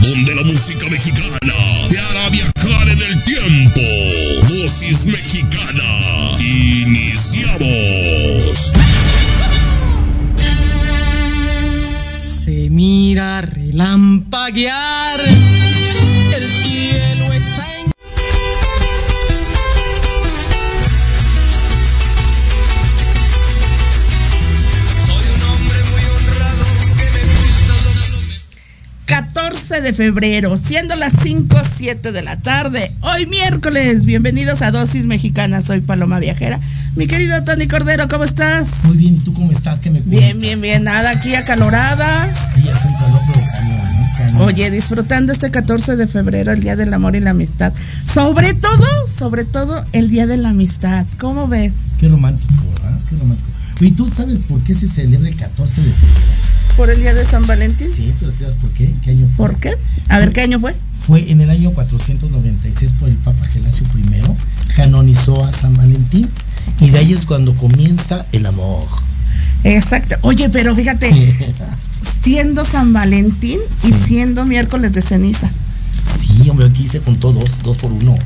donde la música mexicana te hará viajar en el tiempo. Dosis mexicana. Iniciamos. Se mira relampaguear. 14 de febrero, siendo las 5, 7 de la tarde. Hoy miércoles, bienvenidos a Dosis Mexicana. Soy Paloma Viajera. Mi querido Tony Cordero, ¿cómo estás? Muy bien, ¿y tú cómo estás? ¿Qué me Bien, cuentas? bien, bien. Nada, aquí acaloradas. Sí, es un calor, pero cañón, ¿no? Cañón. Oye, disfrutando este 14 de febrero, el Día del Amor y la Amistad. Sobre todo, sobre todo, el Día de la Amistad. ¿Cómo ves? Qué romántico, ¿verdad? Qué romántico. Oye, ¿tú sabes por qué se celebra el 14 de febrero? ¿Por el Día de San Valentín? Sí, pero ¿sabes por qué? ¿Qué año fue? ¿Por qué? A ver, ¿qué año fue? Fue en el año 496 por el Papa Gelasio I, canonizó a San Valentín y de ahí es cuando comienza el amor. Exacto. Oye, pero fíjate, siendo San Valentín y siendo miércoles de ceniza. Sí, hombre, aquí se contó dos, dos por uno.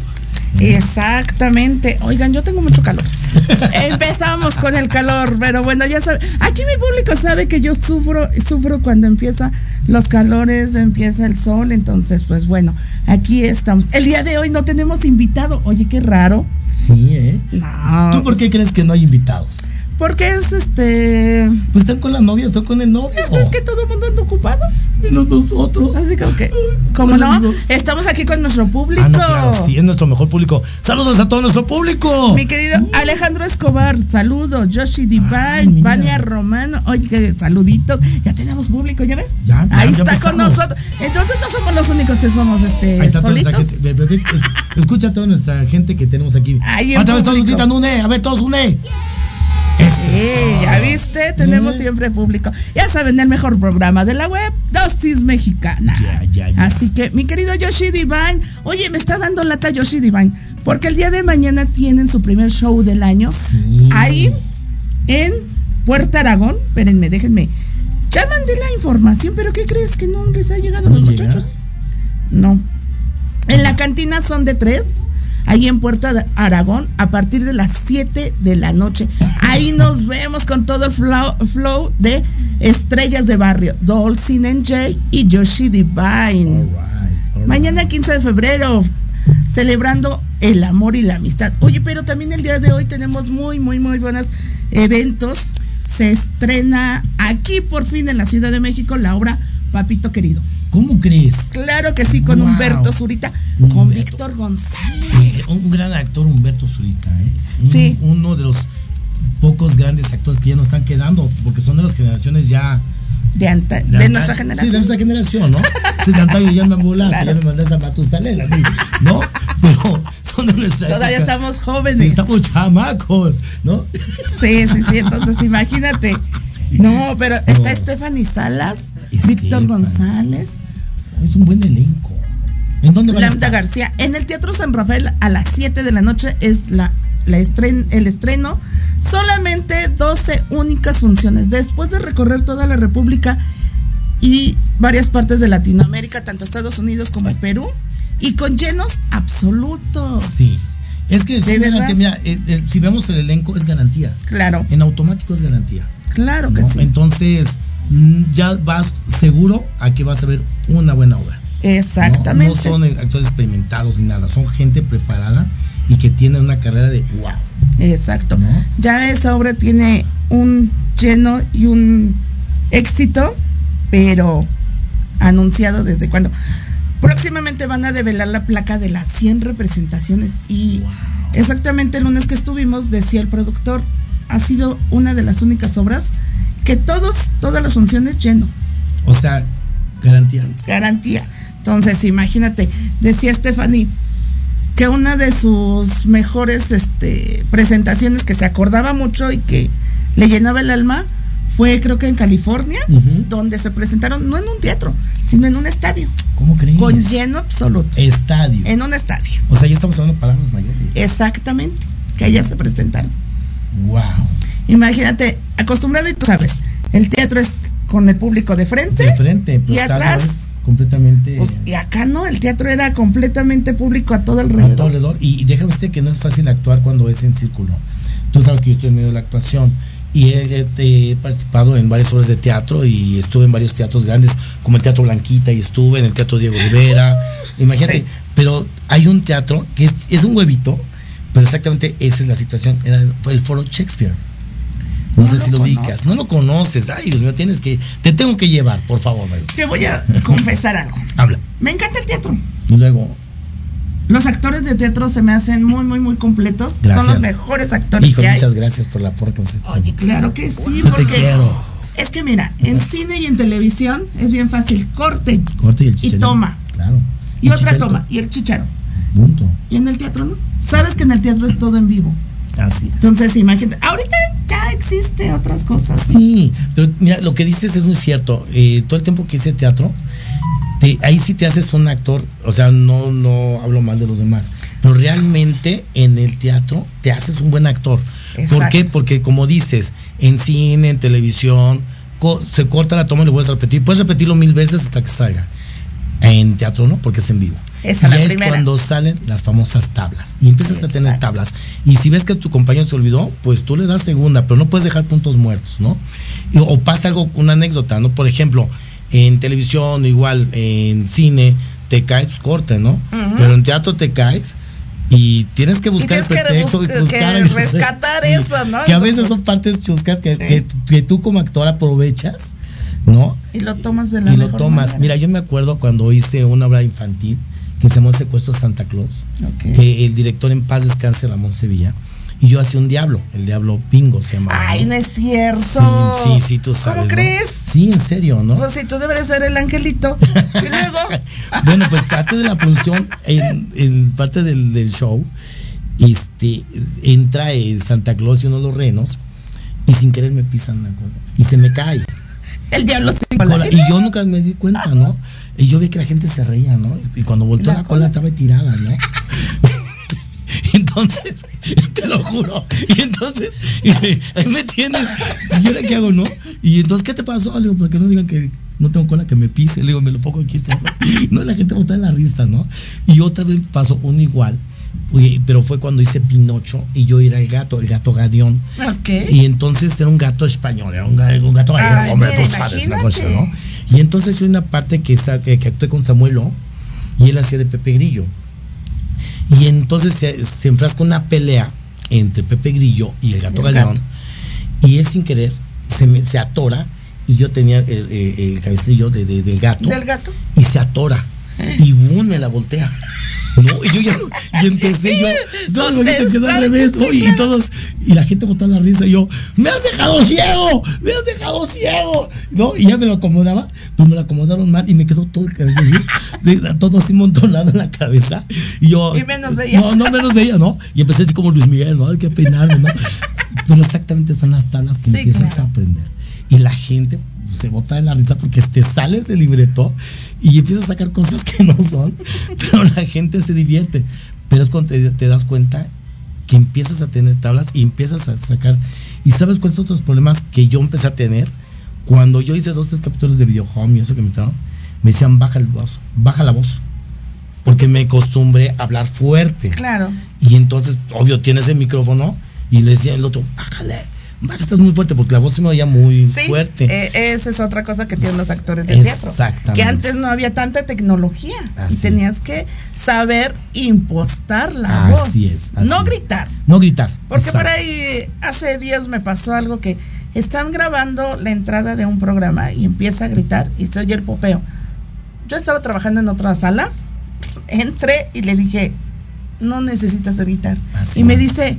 Exactamente. Oigan, yo tengo mucho calor. Empezamos con el calor, pero bueno, ya saben. Aquí mi público sabe que yo sufro, sufro cuando empieza los calores, empieza el sol. Entonces, pues bueno, aquí estamos. El día de hoy no tenemos invitado. Oye, qué raro. Sí, ¿eh? No. ¿Tú por qué crees que no hay invitados? Porque es este. Pues están con la novia, están con el novio. Es que todo el mundo anda ocupado. Menos nosotros. Así como que. ¿Cómo no? Amigos. Estamos aquí con nuestro público. Ah, no, claro, sí, es nuestro mejor público. Saludos a todo nuestro público. Mi querido Alejandro Escobar, saludos. Yoshi Divine. Vania Romano. Oye, saluditos. Ya tenemos público, ¿ya ves? Ya, ya, Ahí ya está con nosotros. Entonces no somos los únicos que somos este Ahí está solitos. gente. Escucha a toda nuestra gente que tenemos aquí. Ahí en Otra vez todos público. gritan une, a ver, todos une. Sí, ya viste, tenemos siempre público. Ya saben, el mejor programa de la web, Dosis Mexicana. Ya, ya, ya. Así que, mi querido Yoshi Divine, oye, me está dando lata Yoshi Divine, porque el día de mañana tienen su primer show del año. Sí. Ahí, en Puerta Aragón. Espérenme, déjenme. Ya mandé la información, pero ¿qué crees que no les ha llegado a ¿No los muchachos? No. En la cantina son de tres. Ahí en Puerta de Aragón, a partir de las 7 de la noche. Ahí nos vemos con todo el flow, flow de estrellas de barrio. Dolcin NJ y Yoshi Divine. Mañana 15 de febrero, celebrando el amor y la amistad. Oye, pero también el día de hoy tenemos muy, muy, muy buenos eventos. Se estrena aquí por fin en la Ciudad de México la obra Papito Querido. ¿Cómo crees? Claro que sí, con Wow. Humberto Zurita, con. Víctor González. Un gran actor, Humberto Zurita, ¿eh? Un- Sí. Uno de los pocos grandes actores que ya nos están quedando, porque son de las generaciones ya. De, anta- de, anta- nuestra Sí, de generación. nuestra generación, ¿no? Sí, de antaño ya me volaste, Claro. ya me mandaste a Matusalén ¿no? Pero son de nuestra Todavía época. estamos Sí, jóvenes. estamos chamacos, ¿no? Sí, sí, sí. Entonces, imagínate. No, pero está Stephanie Salas, Víctor. González. Es un buen elenco. ¿En dónde van a estar? García. En el Teatro San Rafael a las 7 de la noche es la, la estren- el estreno. Solamente 12 únicas funciones. Después de recorrer toda la República y varias partes de Latinoamérica, tanto Estados Unidos como Perú, y con llenos absolutos. Sí. Es que, eh, eh, si vemos el elenco, es garantía. Claro, En automático es garantía. Claro que sí. Entonces, mm, ya vas seguro a que vas a ver una buena obra. Exactamente. No son actores experimentados ni nada, son gente preparada y que tiene una carrera de wow. Exacto. ¿No? Ya esa obra tiene un lleno y un éxito, pero anunciado desde cuando. Próximamente van a develar la placa de las 100 representaciones y exactamente el lunes que estuvimos decía el productor, ha sido una de las únicas obras que todos, todas las funciones lleno, O sea, garantía. garantía. Entonces, imagínate, decía Stephanie, que una de sus mejores este, presentaciones que se acordaba mucho y que le llenaba el alma fue creo que en California, donde se presentaron no en un teatro, sino en un estadio, ¿Cómo crees? con lleno absoluto, Estadio. en un estadio. O sea, ya estamos hablando de palabras mayores. Exactamente, que allá se presentaron. Wow. Imagínate, acostumbrado y tú sabes, el teatro es con el público de frente. De frente, pues y atrás. completamente Pues, y acá no, el teatro era completamente público a todo a alrededor. todo alrededor. Y, y déjame decirte que no es fácil actuar cuando es en círculo. Tú sabes que yo estoy en medio de la actuación y he, he- he participado en varias obras de teatro y estuve en varios teatros grandes, como el Teatro Blanquita y estuve en el Teatro Diego Rivera. Imagínate, Sí. pero hay un teatro que es, es un huevito, pero exactamente esa es la situación. Era, fue el Foro Shakespeare. No, No sé lo si lo conozco. ubicas. No lo conoces. Ay, Dios mío, tienes que. Te tengo que llevar, por favor, Mario. Te voy a confesar algo. Habla. Me encanta el teatro. Y luego, Los actores de teatro se me hacen muy, muy, muy completos. Gracias. Son los mejores actores hijo, que hay. muchas gracias por la forma que me estás Oye, claro que sí, Yo te porque quiero. es que mira, en cine y en televisión es bien fácil. Corte. Corte y el Y chicharito. toma. Claro. Y otra chicharito. toma. Y el chicharo. Punto. Y en el teatro no. Sabes que en el teatro es todo en vivo. Así es. Entonces, imagínate. Ahorita ya existe otras cosas. Sí, pero mira, lo que dices es muy cierto. Eh, todo el tiempo que hice teatro, te- ahí sí te haces un actor, o sea, no, no hablo mal de los demás, pero realmente en el teatro te haces un buen actor. ¿Por Exacto. qué? Porque como dices, en cine, en televisión, co- se corta la toma y lo puedes repetir. Puedes repetirlo mil veces hasta que salga. En teatro no, porque es en vivo. Esa y la es primera. cuando salen las famosas tablas. Y empiezas a tener tablas. Y si ves que tu compañero se olvidó, pues tú le das segunda, pero no puedes dejar puntos muertos, ¿no? Y- o pasa algo, una anécdota, ¿no? Por ejemplo, en televisión, igual, en cine, te caes, pues corte, ¿no? Pero en teatro te caes y tienes que buscar el tienes que pretexto y rebus- buscar que rescatar eso, ¿no? Que a veces son partes chuscas que, que, que tú como actor aprovechas, ¿no? Y lo tomas de la y lo mejor tomas. manera. Mira, yo me acuerdo cuando hice una obra infantil que se llamó secuestro Santa Claus, Ok. que el director en paz descanse Ramón Sevilla, y yo hacía un diablo, el diablo Pingo se llamaba. Ay, ¿no? es cierto. Sí, sí, sí, tú sabes. ¿Cómo ¿no? crees? Sí, en serio, ¿no? Pues si tú deberías ser el angelito. y luego. bueno, pues parte de la función, en, en parte del, del show, este, entra el Santa Claus y uno de los renos, y sin querer me pisan la cola, y se me cae. El diablo se cola. Y yo nunca me di cuenta, ¿no? Y yo vi que la gente se reía, ¿no? Y cuando volteó La la, cola estaba tirada, ¿no? entonces, te lo juro. Y entonces, y ahí me tienes. ¿Y ahora qué hago, no? Y entonces, ¿qué te pasó? Le digo, para que no digan que no tengo cola que me pise. Le digo, me lo pongo aquí todo. No, la gente bota de la risa, ¿no? Y otra vez pasó uno igual. Oye, pero fue cuando hice Pinocho y yo era el gato, el gato gadión. Ok. Y entonces era un gato español, era un, un gato Ay, hombre, mira, tú sabes la cosa. ¿no? Y entonces hay una parte que, está, que, que actué con Samuelo y él hacía de Pepe Grillo. Y entonces se, se enfrasca una pelea entre Pepe Grillo y el gato El galeón. gato. Y es sin querer, se, me- se atora y yo tenía el, el- el cabestrillo de, de- del gato Del gato. y se atora. Y boom, me la voltea. No, y yo ya y empecé yo, Son imagínate, quedó al revés, ¿no? y todos, y la gente botó la risa, y yo, me has dejado ciego, me has dejado ciego, ¿no? Y ya me lo acomodaba, pero me lo acomodaron mal y me quedó todo el cabeza así, todo así montonado en la cabeza. Y yo, Y menos veías. No, no menos veía, ¿no? Y empecé así como Luis Miguel, ¿no? Hay que peinarme, ¿no? Pero exactamente son las tablas que Sí, empiezas claro. a aprender. Y la gente se bota de la risa porque te sale ese libreto y empiezas a sacar cosas que no son, pero la gente se divierte. Pero es cuando te, te das cuenta que empiezas a tener tablas y empiezas a sacar. ¿Y sabes cuáles son otros problemas que yo empecé a tener? Cuando yo hice dos, tres capítulos de Video Home y eso que me estaban, me decían, baja el voz, baja la voz. Porque me acostumbré a hablar fuerte. Claro. Y entonces, obvio, tienes el micrófono y le decía el otro, bájale, estás muy fuerte, porque la voz se me oía muy Sí, fuerte. eh, esa es otra cosa que tienen los actores de teatro. Que antes no había tanta tecnología Así y tenías que saber impostar la Así voz. es, así no gritar. no gritar. Porque exacto. por ahí hace días me pasó algo que están grabando la entrada de un programa y empieza a gritar y se oye el popeo. Yo estaba trabajando en otra sala, entré y le dije, no necesitas gritar. Y me dice,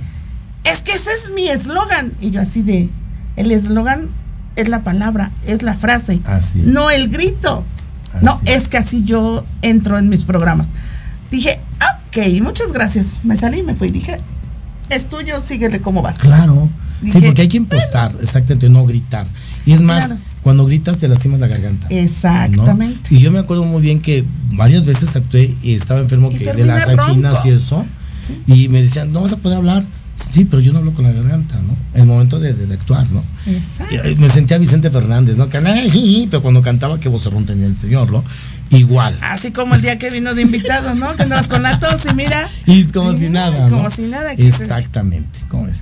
es que ese es mi eslogan. Y yo así de, el eslogan es la palabra, es la frase, Así es. no el grito. Así no, es. que así yo entro en mis programas. Dije, Ok, muchas gracias. Me salí y me fui. Dije, es tuyo, síguele como vas. Claro. Sí, porque hay que impostar, exactamente, no gritar. Y es más, Claro. cuando gritas te lastimas la garganta. ¿no? Exactamente. Y yo me acuerdo muy bien que varias veces actué y estaba enfermo Y que de las anginas y eso. Y me decían, no vas a poder hablar. Sí, pero yo no hablo con la garganta, ¿no? El momento de, de actuar, ¿no? Exacto. Y, eh, me sentía Vicente Fernández, ¿no? Que, pero cuando cantaba, qué vocerrón tenía el señor, ¿no? Igual. Así como el día que vino de invitado, ¿no? Que andabas con la tos y mira. Y como si mira, nada, ¿no? Como si nada. que se- Exactamente, ¿cómo es?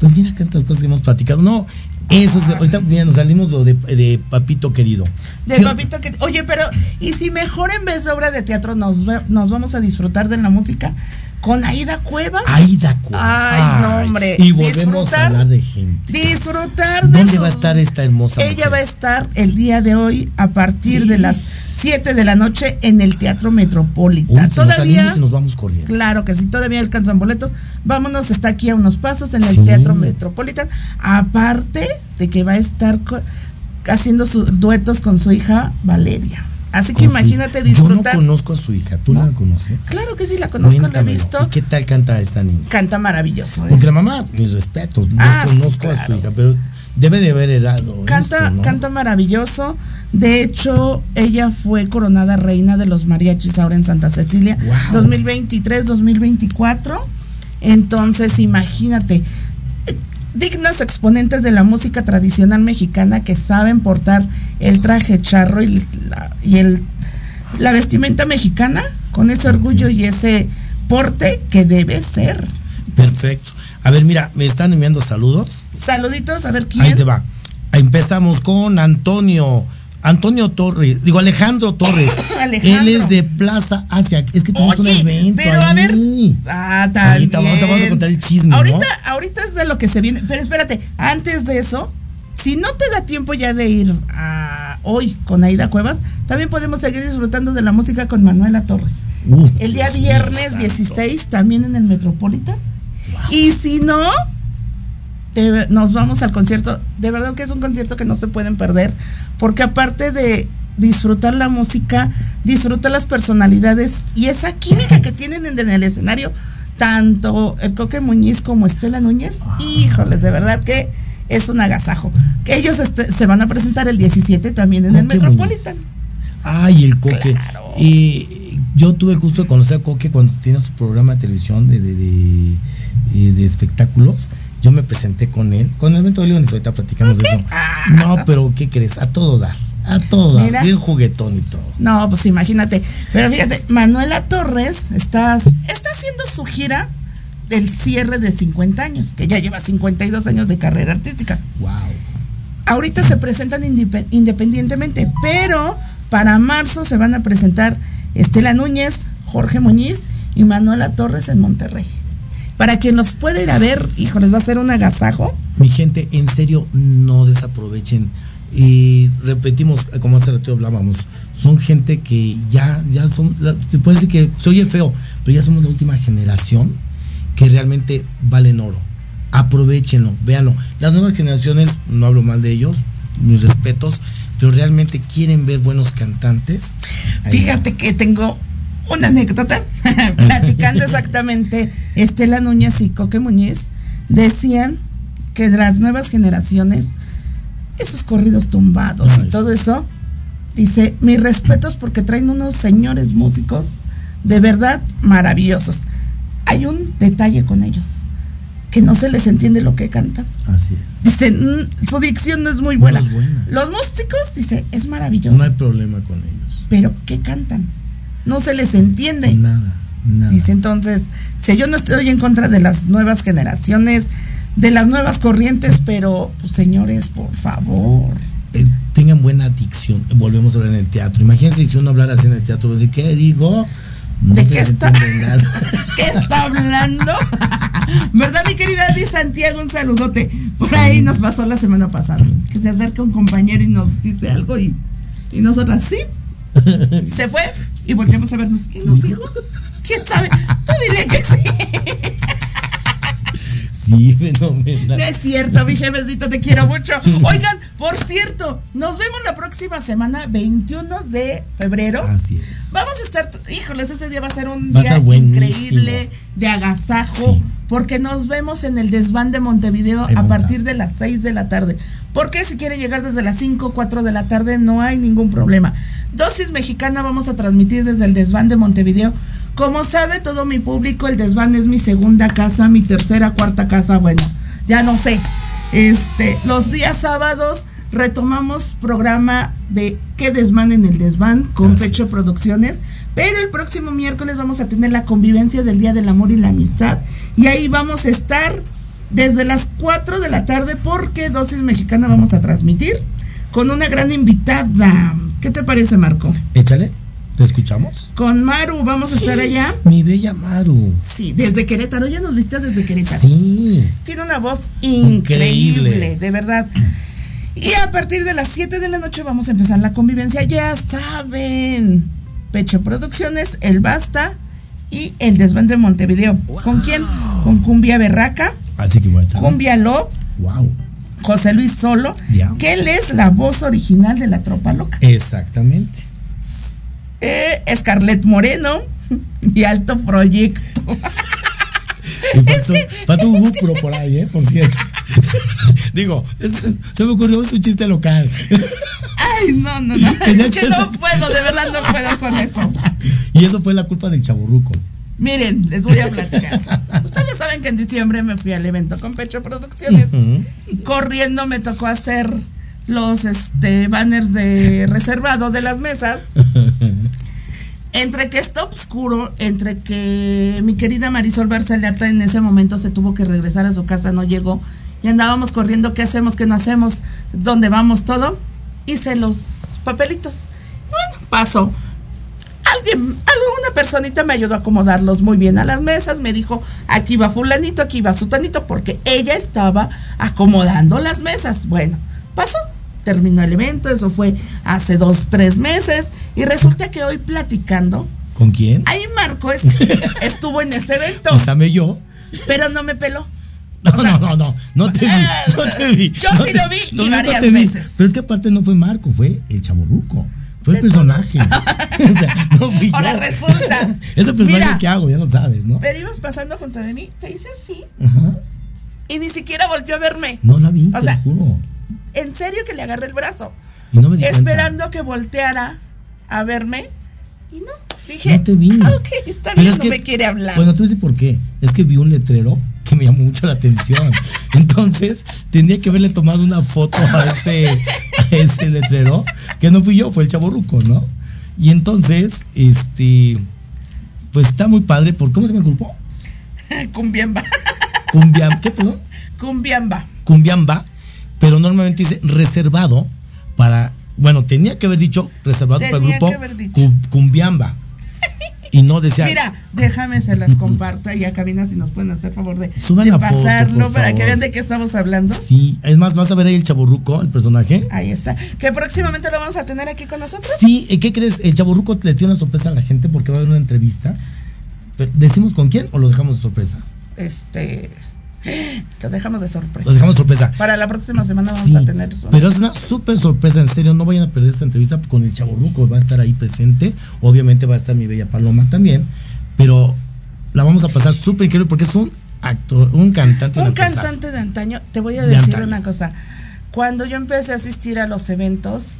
Pues mira tantas cosas que hemos platicado. No, eso es, ahorita bien, nos salimos de, de Papito querido. De Sí, papito que. Oye, pero, ¿y si mejor en vez de obra de teatro nos, nos vamos a disfrutar de la música con Aida Cuevas? Aida Cuevas. Ay, no, hombre. Y volvemos Disfrutar- a hablar de gente. Disfrutar de ¿Dónde va a estar esta hermosa Ella mujer? va a estar el día de hoy a partir de las 7 de la noche en el Teatro Uy, Metropolitan. si nos Todavía. y nos vamos corriendo. Claro que sí, todavía alcanzan boletos. Vámonos, está aquí a unos pasos en el Sí. Teatro Metropolitan. Aparte de que va a estar haciendo sus duetos con su hija Valeria. Así que imagínate Yo disfrutar. no conozco a su hija. ¿Tú la conoces? Claro que sí, la conozco, la he visto. ¿Y qué tal canta esta niña? Canta maravilloso. ¿eh? Porque la mamá, mis respetos, no Ah, conozco a su hija, pero debe de haber herado. Canta, esto, ¿no? canta maravilloso. De hecho, ella fue coronada reina de los mariachis ahora en Santa Cecilia, Wow. 2023-2024. Entonces, imagínate, dignas exponentes de la música tradicional mexicana que saben portar el traje charro y la, y el, la vestimenta mexicana con ese orgullo y ese porte que debe ser. Perfecto. A ver, mira, me están enviando saludos. Saluditos, a ver quién. Ahí te va. Empezamos con Antonio. Antonio Torres, digo Alejandro Torres. Alejandro. Él es de Plaza Asia. Es que tenemos un Oye, evento. pero a ver. Ah, también. Ahorita vamos- te vamos a contar el chisme, ¿no? Ahorita, ahorita es de lo que se viene. Pero espérate, antes de eso, si no te da tiempo ya de ir a hoy con Aida Cuevas, también podemos seguir disfrutando de la música con Manuela Torres. Uh, El día viernes santo. 16 también en el Metropolitan. Y si no, te- nos vamos al concierto. De verdad que es un concierto que no se pueden perder. Porque aparte de disfrutar la música, disfruta las personalidades y esa química que tienen en, en el escenario, tanto el Coque Muñiz como Estela Núñez. Híjoles, de verdad que es un agasajo. Que ellos este, se van a presentar el 17 también en el Metropolitan. Ay, el Coque. Claro. Y yo tuve el gusto de conocer a Coque cuando tenía su programa de televisión de, de, de- de espectáculos. Yo me presenté con él, con el evento de Leones, ahorita platicamos de eso. No, pero ¿qué crees? A todo dar, a todo dar, Mira. bien juguetón y todo. No, pues imagínate. Pero fíjate, Manuela Torres está, está haciendo su gira del cierre de 50 años, que ya lleva 52 años de carrera artística. Wow. Ahorita se presentan independientemente, pero para marzo se van a presentar Estela Núñez, Jorge Muñiz y Manuela Torres en Monterrey. Para quien los pueda ir a ver, hijo, les va a ser un agasajo. Mi gente, en serio, no desaprovechen. Y repetimos, como hace rato hablábamos, son gente que ya, ya son, se puede decir que se oye feo, pero ya somos la última generación que realmente valen oro. Aprovechenlo, véanlo. Las nuevas generaciones, no hablo mal de ellos, mis respetos, pero realmente quieren ver buenos cantantes. Ahí Fíjate que tengo una anécdota, platicando exactamente Estela Núñez y Coque Muñiz, decían que de las nuevas generaciones, esos corridos tumbados Ay, y todo eso, dice, mis respetos porque traen unos señores músicos de verdad maravillosos. Hay un detalle con ellos, que no se les entiende lo que cantan. Así es. Dice, "Mm, su dicción no es muy buena. No es buena. Los músicos, dice, es maravilloso. No hay problema con ellos. pero ¿qué cantan? No se les entiende. Nada, nada. Dice entonces, si yo no estoy en contra de las nuevas generaciones, de las nuevas corrientes, pero pues, señores, por favor. eh, tengan buena dicción. Volvemos a hablar en el teatro. Imagínense si uno hablara así en el teatro, decir, ¿qué digo? No ¿De qué está? ¿Qué está hablando? ¿Verdad, mi querida Di Santiago? Un saludote. Por ahí nos pasó la semana pasada. Que se acerca un compañero y nos dice algo y, y nosotras, sí. Se fue y volteamos a vernos. ¿Qué nos dijo? ¿Quién sabe? Tú dile que sí. Sí, fenomenal. No es cierto, mi jefecito, te quiero mucho. Oigan, por cierto, nos vemos la próxima semana, 21 de febrero. Así es. Vamos a estar, híjoles, ese día va a ser un Va día increíble de agasajo, Sí. porque nos vemos en el desván de Montevideo a partir de las 6 de la tarde. Porque si quieren llegar desde las 5, 4 de la tarde, no hay ningún problema. Dosis Mexicana vamos a transmitir desde el desván de Montevideo. Como sabe todo mi público, el desván es mi segunda casa, mi tercera, cuarta casa, bueno, ya no sé. Este, los días sábados retomamos programa de qué desván en el desván con Pecho es. Producciones, pero el próximo miércoles vamos a tener la convivencia del Día del Amor y la Amistad y ahí vamos a estar desde las 4 de la tarde porque Dosis Mexicana vamos a transmitir con una gran invitada. ¿Qué te parece, Marco? Échale, ¿te escuchamos? Con Maru vamos a estar allá. Mi bella Maru. Sí, desde Querétaro, ya nos viste desde Querétaro. Sí. Tiene una voz increíble, Increíble. de verdad. Y a partir de las 7 de la noche vamos a empezar la convivencia, ya saben. Pecho Producciones, El Basta y El Desván de Montevideo. ¿Con quién? Con Cumbia Berraca, Así que voy a echar. Cumbia Love, Wow. José Luis Solo, Ya. que él es la voz original de la Tropa Loca. Exactamente. Eh, Scarlett Moreno y Alto Proyecto. Faltó un Gupro por ahí, ¿eh? Por cierto. Digo, es- es- se me ocurrió un chiste local. Ay, no, no, no. Es que no puedo, de verdad no puedo con eso. Y eso fue la culpa del chaborruco. Miren, les voy a platicar. Ustedes saben que en diciembre me fui al evento con Pecho Producciones. Corriendo me tocó hacer los este banners de reservado de las mesas. Entre que está oscuro, entre que mi querida Marisol Barcelata en ese momento se tuvo que regresar a su casa, no llegó, y andábamos corriendo, ¿qué hacemos, qué no hacemos, dónde vamos, todo. Hice los papelitos. Bueno, pasó. Alguien, alguna personita me ayudó a acomodarlos muy bien a las mesas, me dijo, aquí va fulanito, aquí va sutanito, porque ella estaba acomodando las mesas. Bueno, pasó, terminó el evento, eso fue hace dos, tres meses, y resulta que hoy platicando, ¿Con quién? ahí Marco es- estuvo en ese evento, O sea, me yo. pero no me peló. No, no, no, no, no te vi, no te vi. Yo No sí te- lo vi y varias te vi. veces. Pero es que aparte no fue Marco, fue el chaborruco. Fue el personaje. O sea, no fui yo. Ahora resulta. Es el personaje Mira. que hago, ya lo sabes, ¿no? Pero ibas pasando junto de mí, te hice así, Ajá. y ni siquiera volteó a verme. No la vi, O te sea, lo juro. En serio que le agarré el brazo. Y no me di cuenta. esperando que volteara a verme y no. Dije, No te vi. "Ah, ok, está bien, es no que- me quiere hablar. Bueno, tú dices por qué. Es que vi un letrero que me llamó mucho la atención. Entonces, tenía que haberle tomado una foto a ese, a ese letrero, que no fui yo, fue el chaborruco, ¿no? Y entonces, este, pues está muy padre, por ¿cómo se me grupo? Cumbiamba. Cumbiam, ¿qué perdón? Cumbiamba. Cumbiamba, pero normalmente dice reservado para, bueno, tenía que haber dicho reservado para el grupo Cumbiamba. Y no decía Mira, déjame se las comparto ahí a cabina si nos pueden hacer favor de, Suban de la foto, pasarlo por para que vean de qué estamos hablando. Sí, es más, vas a ver ahí el chaborruco, el personaje. Ahí está. Que próximamente lo vamos a tener aquí con nosotros. Sí, ¿y ¿qué crees? El chaborruco le tiene una sorpresa a la gente porque va a haber una entrevista. ¿Decimos con quién o lo dejamos de sorpresa? Este. Lo dejamos de sorpresa. Lo dejamos de sorpresa. Para la próxima semana vamos Sí, a tener. pero es una súper sorpresa, en serio, no vayan a perder esta entrevista con el chaborruco, va a estar ahí presente, obviamente va a estar mi bella Paloma también, pero la vamos a pasar súper increíble porque es un actor, un cantante. Un actorzazo. cantante de antaño, te voy a De decir antaño. una cosa. Cuando yo empecé a asistir a los eventos,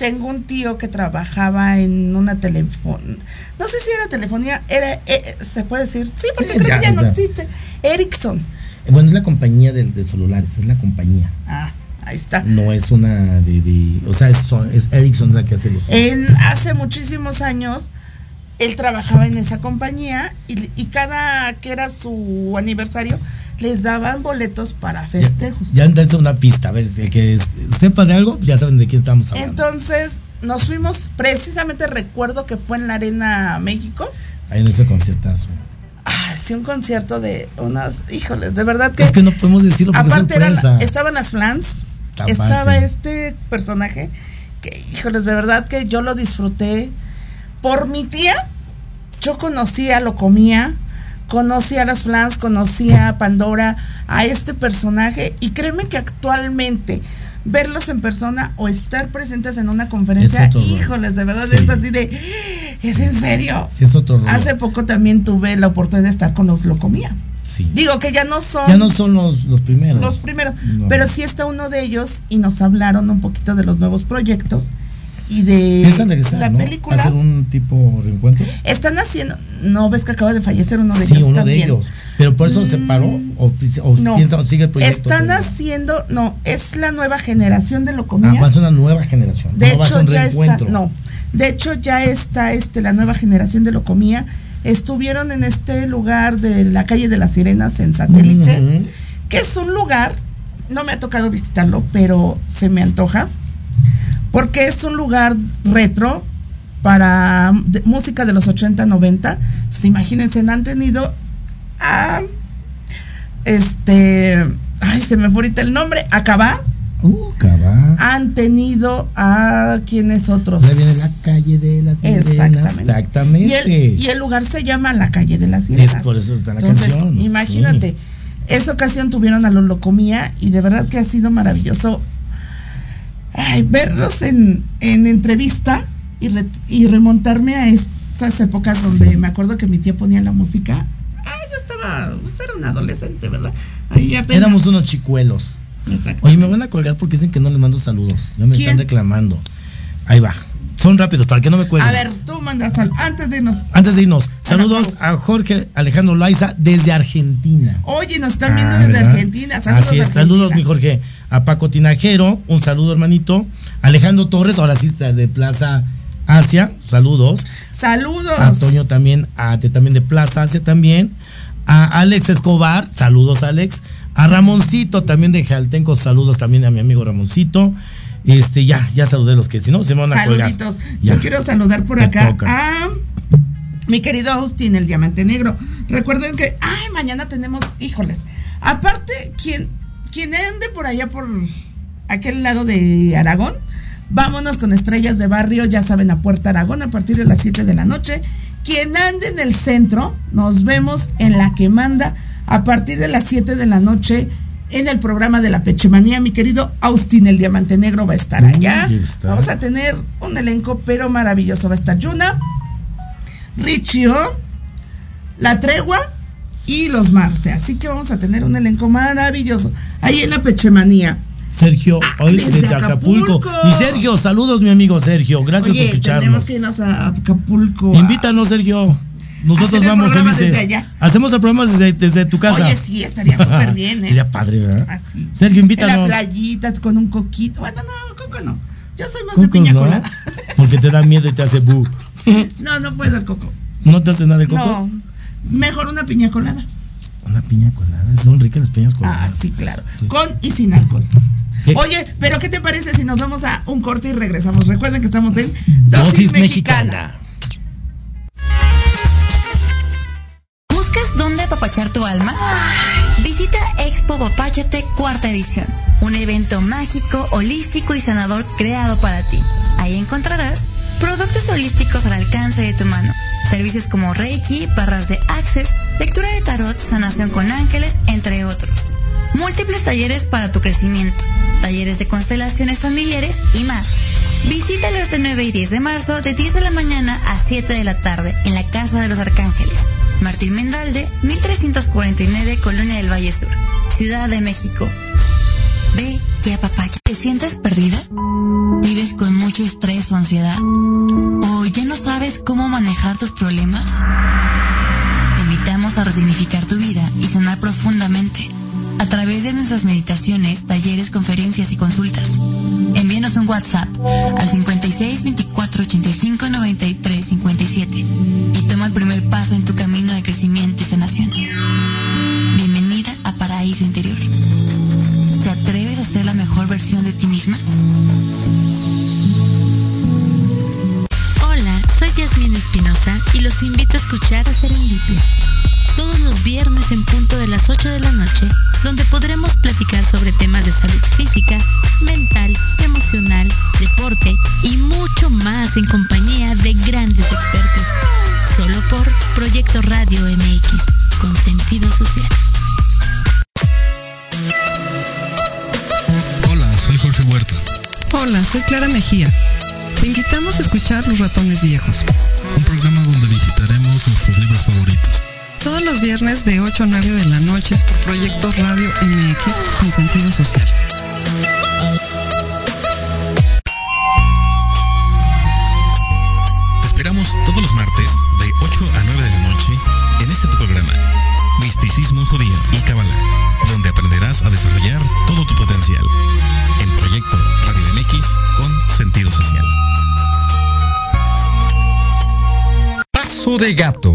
tengo un tío que trabajaba en una telefonía. No sé si era telefonía, era, eh, se puede decir, sí, porque Sí, creo ya, que ya no existe. Ericsson. Bueno, es la compañía del- de, celulares, es la compañía, Ah, ahí está. no es una de, de- o sea, es, son- es Ericsson la que hace los En, hace muchísimos años, él trabajaba en esa compañía y, y cada que era su aniversario, les daban boletos para festejos. Ya entonces una pista, a ver, si que sepan de algo, ya saben de quién estamos hablando. Entonces nos fuimos, precisamente recuerdo que fue en la Arena México. Ahí en ese conciertazo. Ah, sí, un concierto de unas, híjoles, de verdad que. Es que no podemos decirlo porque aparte eran- estaban las flans, Aparte. estaba este personaje que, híjoles, de verdad que yo lo disfruté. Por mi tía, yo conocía, lo comía. conocí a las Flans, conocí a Pandora, a este personaje y créeme que actualmente verlos en persona o estar presentes en una conferencia, híjoles, de verdad Sí. es así de, ¿es en serio? Sí, es otro. Hace poco también tuve la oportunidad de estar con los Locomía. Sí. Digo que ya no son Ya no son los, los primeros. los primeros, No. pero sí está uno de ellos y nos hablaron un poquito de los nuevos proyectos y de Piensan regresar, la ¿no? película. Hacer un tipo reencuentro. Están haciendo, no ves que acaba de fallecer uno de sí, ellos uno también. de ellos. Pero por eso se paró o, o No, piensa o sigue el proyecto. están todavía? haciendo, no, es la nueva generación de Ah, Locomía. va a ser una nueva generación. de no va a hecho ser un ya está, no, de hecho ya está este la nueva generación de Locomía. Estuvieron en este lugar de la calle de las Sirenas en satélite, que es un lugar, no me ha tocado visitarlo, pero se me antoja, porque es un lugar retro para de- música de los 80, 90. Entonces, imagínense, han tenido a este, ay, se me fue ahorita el nombre, Acabá, Uh, cabá. han tenido a quienes otros. Ya viene la calle de las sirenas. Exactamente. Exactamente. Y el, y el lugar se llama la calle de las sirenas. Es por eso está la Entonces, canción. Imagínate, sí. esa ocasión tuvieron a los Locomía y de verdad que ha sido maravilloso ay, verlos en, en entrevista y, re- y remontarme a esas épocas donde me acuerdo que mi tía ponía la música. Ay, yo estaba, pues era un adolescente, ¿verdad? Ahí apenas- Éramos unos chicuelos. Exacto. Oye, me van a colgar porque dicen que no les mando saludos. Ya me ¿Quién? están reclamando. Ahí va. Son rápidos, para que no me cuelguen. A ver, tú mandas al, antes de irnos. Antes de irnos, saludos a Jorge Alejandro Laiza desde Argentina. Oye, nos están viendo Ah, desde ¿verdad? Argentina. Saludos Así es, Argentina. saludos, mi Jorge. A Paco Tinajero, un saludo, hermanito. Alejandro Torres, ahora sí está de Plaza Asia, saludos. Saludos. A Toño también, a también de Plaza Asia también. A Alex Escobar, saludos, Alex. A Ramoncito también de Jaltenco, saludos también a mi amigo Ramoncito. Este, ya, ya saludé los que si no se me van a. Saluditos. Yo quiero saludar por acá toca. a mi querido Austin, el diamante negro. Recuerden que, ay, mañana tenemos, híjoles. Aparte, quien, quien ande por allá por aquel lado de Aragón, vámonos con estrellas de barrio, ya saben, a Puerta Aragón a partir de las 7 de la noche. Quien ande en el centro, nos vemos en la que manda a partir de las 7 de la noche en el programa de la Pechemanía. Mi querido Austin, el diamante negro, va a estar allá. Vamos a tener un elenco, pero maravilloso. Va a estar Yuna, Richio, La Tregua y Los Marce. Así que vamos a tener un elenco maravilloso. Ahí en la Pechemanía. Sergio, hoy Ah, desde desde, Acapulco. Acapulco. Y Sergio, saludos, mi amigo Sergio. Gracias Oye, por escucharnos. tenemos que irnos a Acapulco. a- Invítanos, Sergio. Nosotros vamos felices. desde allá. Hacemos el programa desde, desde tu casa. Oye, sí, estaría súper bien, ¿eh? Sería padre, ¿verdad? Así. Sergio, En invítanos. la playita con un coquito. Bueno, no, coco no. Yo soy más de Coco, piña ¿no? colada. Porque te da miedo y te hace bu. No, no puedo el coco. ¿No te hace nada el coco? No. Mejor una piña colada. Una piña colada. Son ricas las piñas coladas. Ah, sí, claro. Con y sin alcohol. ¿Qué? Oye, pero ¿qué te parece si nos vamos a un corte y regresamos? Recuerden que estamos en Dosis mexicana. ¿Buscas Expo Papáchate cuarta edición, un evento mágico, holístico y sanador creado para ti. Ahí encontrarás productos holísticos al alcance de tu mano, servicios como Reiki, barras de Access, lectura de tarot, sanación con ángeles, entre otros. Múltiples talleres para tu crecimiento, talleres de constelaciones familiares y más. Visítalos de 9 y 10 de marzo de 10 de la mañana a 7 de la tarde en la Casa de los Arcángeles. Martín Mendalde, 1349, Colonia del Valle Sur, Ciudad de México. Ve y apapacha. ¿Te sientes perdida? ¿Vives con mucho estrés o ansiedad? ¿O ya no sabes cómo manejar tus problemas? Te invitamos a resignificar tu vida y sanar profundamente a través de nuestras meditaciones, talleres, conferencias y consultas. Envíanos un WhatsApp al 56 24 85 93 57 y toma el primer paso en tu camino de crecimiento y sanación. Bienvenida a Paraíso Interior. ¿Te atreves a ser la mejor versión de ti misma? Hola, soy Yasmin Espinosa y los invito a escuchar a Serendipia. Todos los viernes en punto de las 8 de la noche, donde podremos platicar sobre temas de salud física, mental, emocional, deporte y mucho más en compañía de grandes expertos. Solo por Proyecto Radio MX. con sentido social. Hola, soy Jorge Huerta. Hola, soy Clara Mejía. Te invitamos a escuchar Los Ratones Viejos. Un programa donde visitaremos nuestros libros favoritos. Todos los viernes de 8 a 9 de la noche por Proyecto Radio MX con sentido social. Te esperamos todos los martes de 8 a 9 de la noche en este tu programa, Misticismo Judío y Kabbalah, donde aprenderás a desarrollar todo tu potencial. En Proyecto Radio MX con sentido social. Paso de Gato,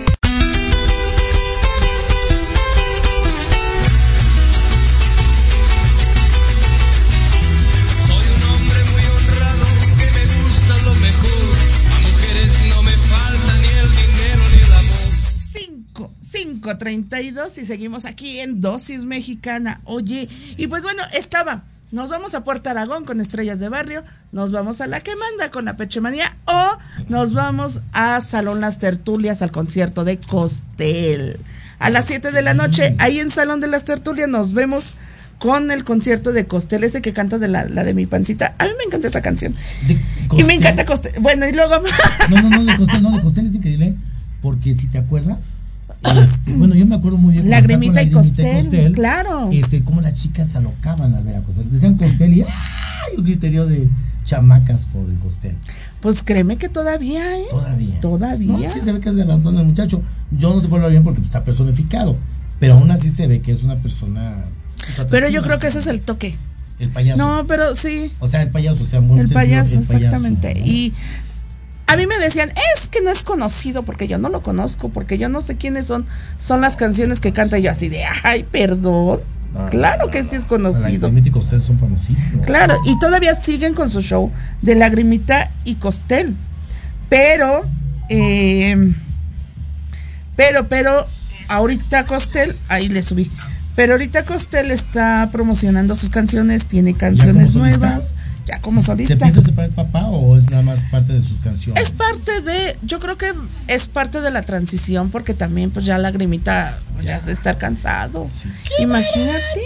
5.32 y seguimos aquí en Dosis Mexicana. Oye, y pues bueno, estaba. Nos vamos a Puerto Aragón con Estrellas de Barrio, nos vamos a La Que Manda con la Pechemanía o nos vamos a Salón Las Tertulias al concierto de Costel. A las 7 de la noche, ahí en Salón de las Tertulias nos vemos con el concierto de Costel, ese que canta de la, la de mi pancita. A mí me encanta esa canción. Y me encanta Costel. Bueno, y luego... No, no, no, de Costel, no, de Costel es increíble, porque si te acuerdas, este, bueno, yo me acuerdo muy bien. Lagrimita con y Costel, claro. Este, cómo las chicas se alocaban al ver a Costel. Decían Costel y ¡ay! un griterío de chamacas por el Costel. Pues créeme que todavía, ¿eh? Todavía. Todavía. No, sí se ve que es de razón el muchacho. Yo no te puedo hablar bien porque está personificado, pero aún así se ve que es una persona. Pero yo creo que ese es el toque. El payaso. No, pero sí. O sea, el payaso, o sea, buen El payaso, el payaso, exactamente. ¿no? Y a mí me decían, es que no es conocido porque yo no lo conozco, porque yo no sé quiénes son, son las canciones que canta yo así de, ay, perdón. No, claro no, que no, sí es no. conocido. Lagrimita y Costel son famosísimos. Claro, y todavía siguen con su show de Lagrimita y Costel. Pero, eh, pero, pero, ahorita Costel, ahí le subí. Pero ahorita Costel está promocionando sus canciones, tiene canciones solista? Ya como ¿Se solista. piensa separar el papá o es nada más parte de sus canciones? Es parte de, yo creo que es parte de la transición, porque también pues ya Lagrimita pues, ya se está cansado. Imagínate.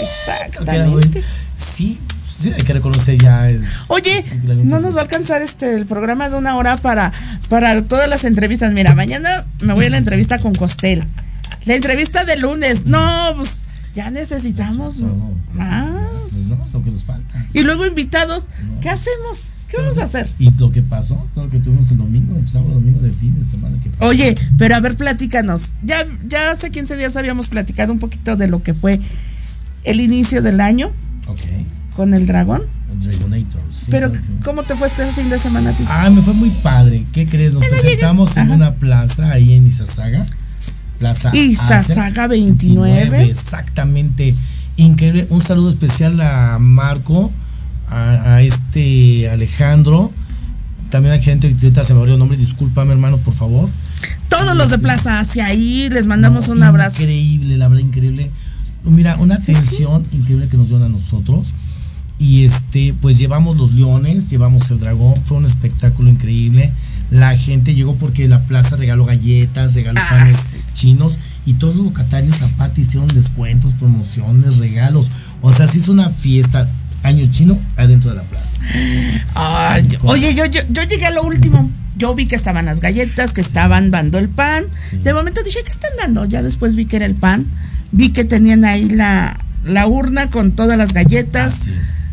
Exactamente. Sí, sí, hay que reconocer ya. el- Oye, no nos va a alcanzar este el programa de una hora para, para todas las entrevistas. Mira, mañana me voy a la entrevista con Costel. La entrevista de lunes. No, pues ya necesitamos más. Pues no, lo que nos falta. Y luego invitados. ¿Qué hacemos? ¿Qué vamos a hacer? Y lo que pasó, todo lo que tuvimos el domingo, el sábado, domingo de fin de semana. que pasó. Oye, pero a ver, platícanos. Ya, ya hace 15 días habíamos platicado un poquito de lo que fue el inicio del año Ok, con el dragón. el Dragonator. sí, Pero, sí. ¿cómo te fue este fin de semana a ti? Ah, me fue muy padre. ¿Qué crees? Nos presentamos en una plaza ahí en Izazaga. Plaza Izazaga Acer, 29. Exactamente. Increíble. Un saludo especial a Marco, a, a este Alejandro. También a gente que se me abrió el nombre. Discúlpame, hermano, por favor. Todos los de Plaza hacia ahí, les mandamos No, un abrazo. Increíble, la verdad, increíble. Mira, una atención increíble que nos dieron a nosotros. Y este, pues llevamos los leones, llevamos el dragón, fue un espectáculo increíble. La gente llegó porque la plaza regaló galletas, regaló Ah, panes sí. chinos y todos los locatarios Zapata hicieron descuentos, promociones, regalos. O sea, se hizo una fiesta año chino adentro de la plaza. Ay, oye, yo, yo, yo llegué a lo último. Yo vi que estaban las galletas, que estaban dando el pan. De momento dije, ¿qué están dando? Ya después vi que era el pan. Vi que tenían ahí la, la urna con todas las galletas.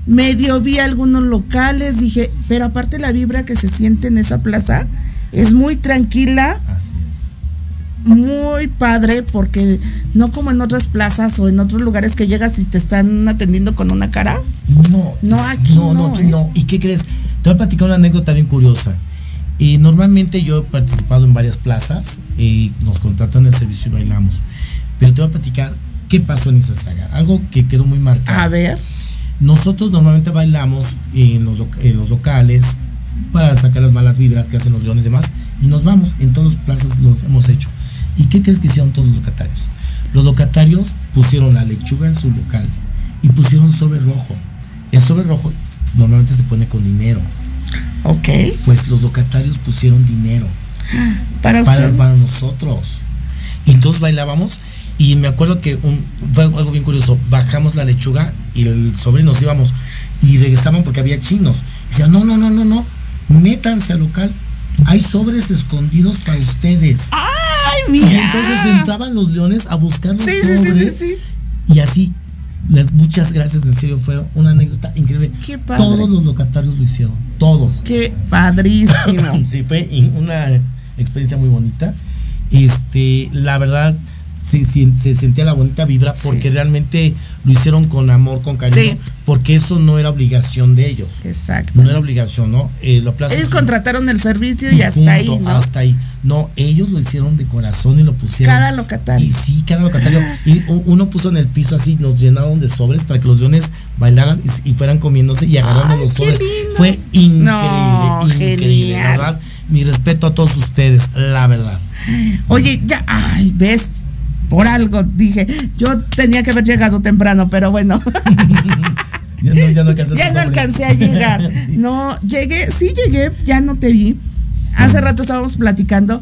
Medio vi algunos locales. Dije, pero aparte la vibra que se siente en esa plaza es muy tranquila. Así es. Muy padre porque no como en otras plazas o en otros lugares que llegas y te están atendiendo con una cara. No, No, aquí no, no, ¿eh? no. ¿Y qué crees? Te voy a platicar una anécdota bien curiosa. Y normalmente yo he participado en varias plazas y nos contratan el servicio y bailamos. Pero te voy a platicar qué pasó en esa saga. Algo que quedó muy marcado. A ver. Nosotros normalmente bailamos en los, en los locales para sacar las malas vibras que hacen los leones y demás. Y nos vamos, en todas las plazas los hemos hecho. ¿Y qué crees que hicieron todos los locatarios? Los locatarios pusieron la lechuga en su local y pusieron sobre rojo. El sobre rojo normalmente se pone con dinero. Ok. Pues los locatarios pusieron dinero Para para, para nosotros. Y entonces bailábamos y me acuerdo que un, fue algo bien curioso. Bajamos la lechuga y el sobre nos íbamos y regresaban porque había chinos. Y decían, no, no, no, no, no, métanse al local. Hay sobres escondidos para ustedes. ¡Ay, Y mira! entonces entraban los leones a buscar los Sí, sí, sí, sobres. sí, Y así, les- muchas gracias, en serio, fue una anécdota increíble. Qué padre. Todos los locatarios lo hicieron, todos. Qué padrísimo. sí, fue una experiencia muy bonita. Este, la verdad, sí, se sentía la bonita vibra porque realmente lo hicieron con amor, con cariño, Sí. Porque eso no era obligación de ellos. Exacto. No era obligación, ¿no? Eh, lo aplazo- Ellos contrataron el servicio y hasta ahí, Punto, ¿no? Hasta ahí. No, ellos lo hicieron de corazón y lo pusieron. Cada locatario. Y sí, cada locatario. Y uno puso en el piso así, nos llenaron de sobres para que los leones bailaran y, y fueran comiéndose y agarrando los qué sobres. lindo. Fue increíble, No, increíble, genial. la verdad. Mi respeto a todos ustedes, la verdad. Oye, ya, ay, ves, por algo dije, yo tenía que haber llegado temprano, pero bueno, Ya no, ya no alcancé ya no alcancé a llegar. Sí. No, llegué, sí llegué, ya no te vi. Hace rato estábamos platicando,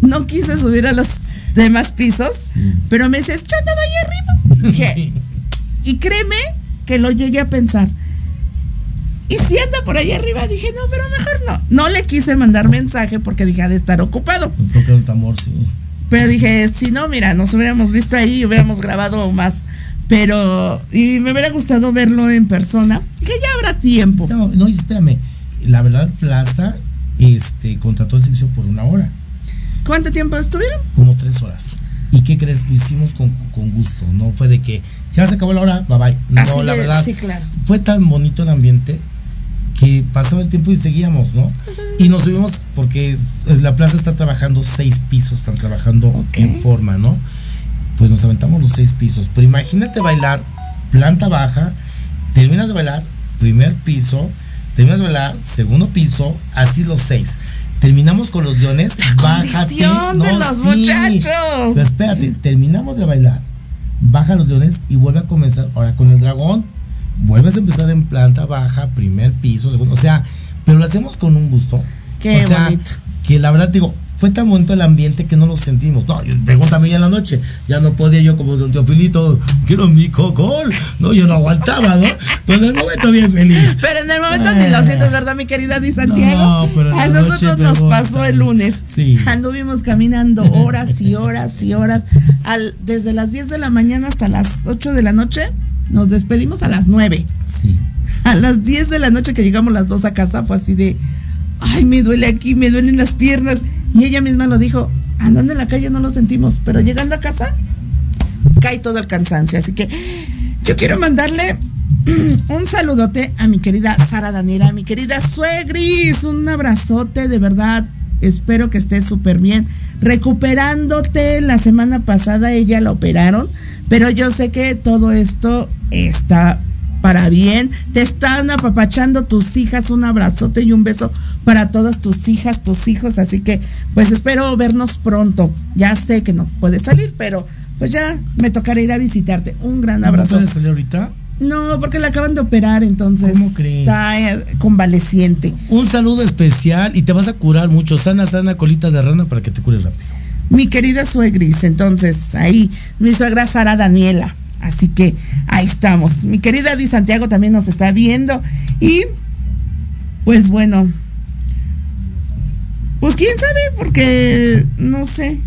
no quise subir a los demás pisos, pero me dices, yo andaba ahí arriba. Dije, y créeme que lo llegué a pensar. Y si anda por ahí arriba, dije, no, pero mejor no. No le quise mandar mensaje porque dije, ha de estar ocupado. Me toca el tambor, sí. Pero dije, si no, mira, nos hubiéramos visto ahí y hubiéramos grabado más. Pero, y me hubiera gustado verlo en persona. Que ya habrá tiempo. No, no, espérame. La verdad, Plaza este, contrató el servicio por una hora. ¿Cuánto tiempo estuvieron? como tres horas. ¿Y qué crees? Lo hicimos con, con gusto, no fue de que ya se acabó la hora, bye bye. No, Así la verdad, sí, claro. fue tan bonito el ambiente que pasaba el tiempo y seguíamos, ¿no? Y nos subimos porque la plaza está trabajando seis pisos, están trabajando en forma, ¿no? Pues nos aventamos los seis pisos. Pero imagínate bailar planta baja, terminas de bailar primer piso, terminas de bailar segundo piso, así los seis. Terminamos con los leones, bájate. condición de los muchachos. Espérate, terminamos de bailar, baja los leones y vuelve a comenzar. Ahora con el dragón, vuelves a empezar en planta baja, primer piso, segundo. O sea, pero lo hacemos con un gusto. Qué o sea, bonito. Que la verdad digo, fue tan bonito el ambiente que no lo sentimos. No, pregúntame ya en la noche. Ya no podía yo como don Teofilito, quiero mi cocol. No, yo no aguantaba, ¿no? Pero en el momento bien feliz. Pero en el momento ni lo sientes, ¿verdad, mi querida Di Santiago? No, pero A nosotros nos pasó el lunes. Sí. Anduvimos caminando horas y horas y horas. Al, desde las 10 de la mañana hasta las 8 de la noche. Nos despedimos a las 9. Sí. A las 10 de la noche que llegamos las dos a casa fue así de, ay, me duele aquí, me duelen las piernas. Y ella misma lo dijo, andando en la calle no lo sentimos, pero llegando a casa cae todo el cansancio. Así que yo quiero mandarle un saludote a mi querida Sara Daniela, a mi querida Suegris, un abrazote de verdad. Espero que estés súper bien. Recuperándote, la semana pasada ella la operaron, pero yo sé que todo esto está para bien. Te están apapachando tus hijas, un abrazote y un beso para todas tus hijas, tus hijos. Así que, pues espero vernos pronto. Ya sé que no puedes salir, pero pues ya me tocará ir a visitarte. Un gran ¿No abrazo. puedes salir ahorita? No, porque la acaban de operar, entonces ¿Cómo crees? está eh, convaleciente. Un saludo especial y te vas a curar mucho. Sana, sana, colita de rana para que te cures rápido. Mi querida suegris, entonces ahí, mi suegra Sara Daniela. Así que ahí estamos. Mi querida Di Santiago también nos está viendo. Y pues bueno. Pues quién sabe, porque no sé.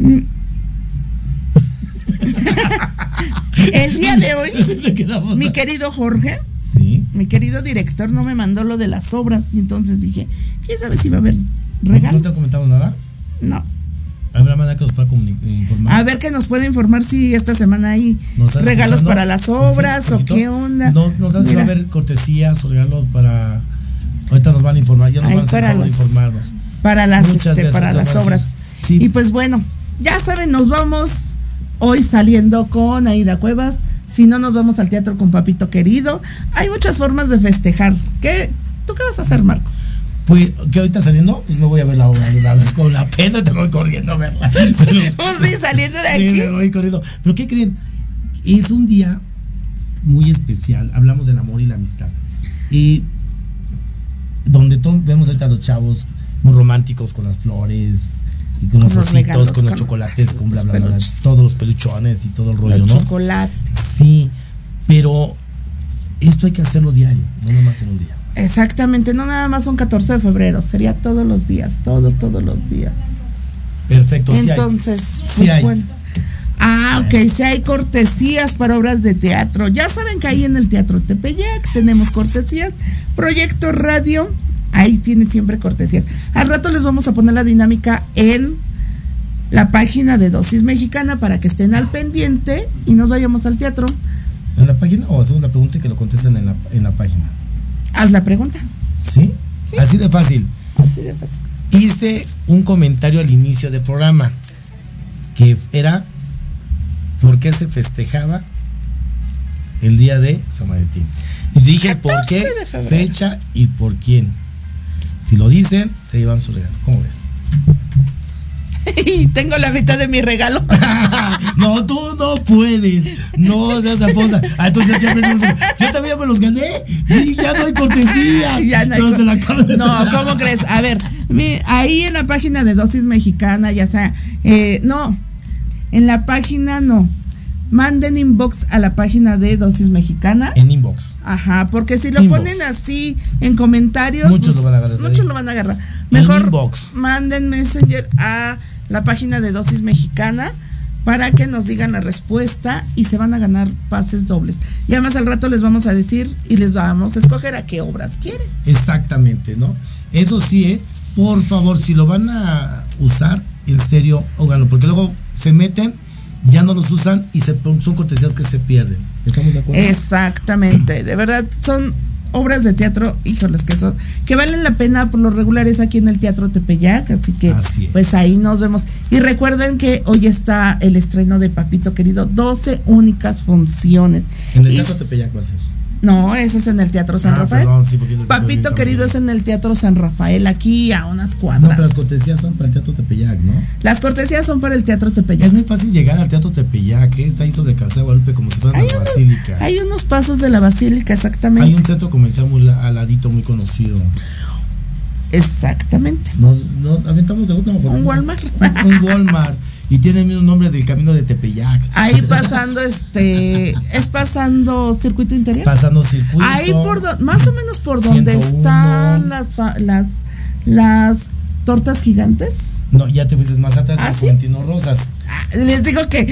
Mm. El día de hoy, mi querido Jorge, Sí. mi querido director, no me mandó lo de las obras. Y entonces dije, ¿quién sabe si va a haber ¿No regalos? te ha comentado nada? No. ¿Habrá manera que nos pueda informar? A ver que nos puede informar si esta semana hay ¿Nos están regalos escuchando? para las obras o qué onda. No, no sabes si va a haber cortesías o regalos para. Ahorita nos van a informar, ya nos Ay, van a para los- informarnos. para las este, gracias, para las gracias. obras. Sí. Y pues bueno, ya saben, nos vamos hoy saliendo con Aida Cuevas. Si no, nos vamos al teatro con Papito Querido. Hay muchas formas de festejar. ¿Qué? ¿Tú qué vas a hacer, Marco? Pues que ahorita saliendo, pues me voy a ver la obra de una vez con la pena te voy corriendo a verla. Pero- Pues sí, saliendo de Sí, aquí. me voy corriendo. Pero ¿qué creen? Es un día muy especial. Hablamos del amor y la amistad. Y donde to- vemos ahorita a los chavos muy románticos con las flores y con los Con los ositos, regalos, con los chocolates, con bla, bla, bla, todos los peluchones y todo el rollo, Los ¿no? chocolates. Sí, pero esto hay que hacerlo diario, no nomás en un día. Exactamente, no nada más un 14 de febrero, sería todos los días, todos, todos los días. Perfecto. sí. Entonces, Sí pues hay. bueno. Ah, ok, si hay cortesías para obras de teatro. Ya saben que ahí en el Teatro Tepeyac tenemos cortesías. Proyecto Radio, ahí tiene siempre cortesías. Al rato les vamos a poner la dinámica en la página de Dosis Mexicana para que estén al pendiente y nos vayamos al teatro. ¿En la página o hacemos la pregunta y que lo contesten en la, en la página? Haz la pregunta. ¿Sí? Así de fácil. Así de fácil. Hice un comentario al inicio del programa que era por qué se festejaba el día de San Valentín. Y dije por qué, 14 de febrero. fecha y por quién. Si lo dicen, se llevan su regalo. ¿Cómo ves? Y tengo la mitad de mi regalo. No, tú no puedes. No seas esposa. Ah, entonces ya yo también me los gané y ya no hay cortesía. Ya no hay cor- la No. ¿cómo crees? A ver, mi- ahí en la página de Dosis Mexicana, ya sea, eh, no, en la página no. Manden inbox a la página de Dosis Mexicana. En inbox. Ajá, porque si lo Inbox. ponen así en comentarios, Muchos pues, lo van a agarrar Muchos ahí. lo van a agarrar. Mejor inbox. manden Messenger a la página de Dosis Mexicana para que nos digan la respuesta y se van a ganar pases dobles. Y además al rato les vamos a decir y les vamos a escoger a qué obras quieren. Exactamente, ¿no? Eso sí, ¿eh? por favor, si lo van a usar, en serio, háganlo, porque luego se meten, ya no los usan y se, son cortesías que se pierden. ¿Estamos de acuerdo? Exactamente, de verdad son obras de teatro, híjoles, que son, que valen la pena por lo regular es aquí en el Teatro Tepeyac, así que Así pues ahí nos vemos. Y recuerden que hoy está el estreno de Papito Querido, 12 únicas funciones. En el Y- Teatro Tepeyac va a ser. No, ese es en el Teatro San Ah, Rafael. perdón, sí, porque Papito Querido es en el Teatro San Rafael, aquí a unas No, cuadras. pero las cortesías son para el Teatro Tepeyac, ¿no? Las cortesías son para el Teatro Tepeyac. Es muy fácil llegar al Teatro Tepeyac, ¿eh? está ahí sobre Casa de Guadalupe como si fuera Hay unos- basílica. Hay unos pasos de la basílica, exactamente. Hay un centro comercial muy la- aladito, muy conocido. Exactamente. Nos, nos aventamos de última Un Walmart. Un, un Walmart. Y tiene el mismo nombre del camino de Tepeyac. Ahí pasando este, es pasando circuito interior. Pasando circuito. Ahí por más o menos por donde 101. están las las las tortas gigantes. No, ya te fuiste más atrás ¿Ah, sí? Fuentino Rosas. Ah, Les digo que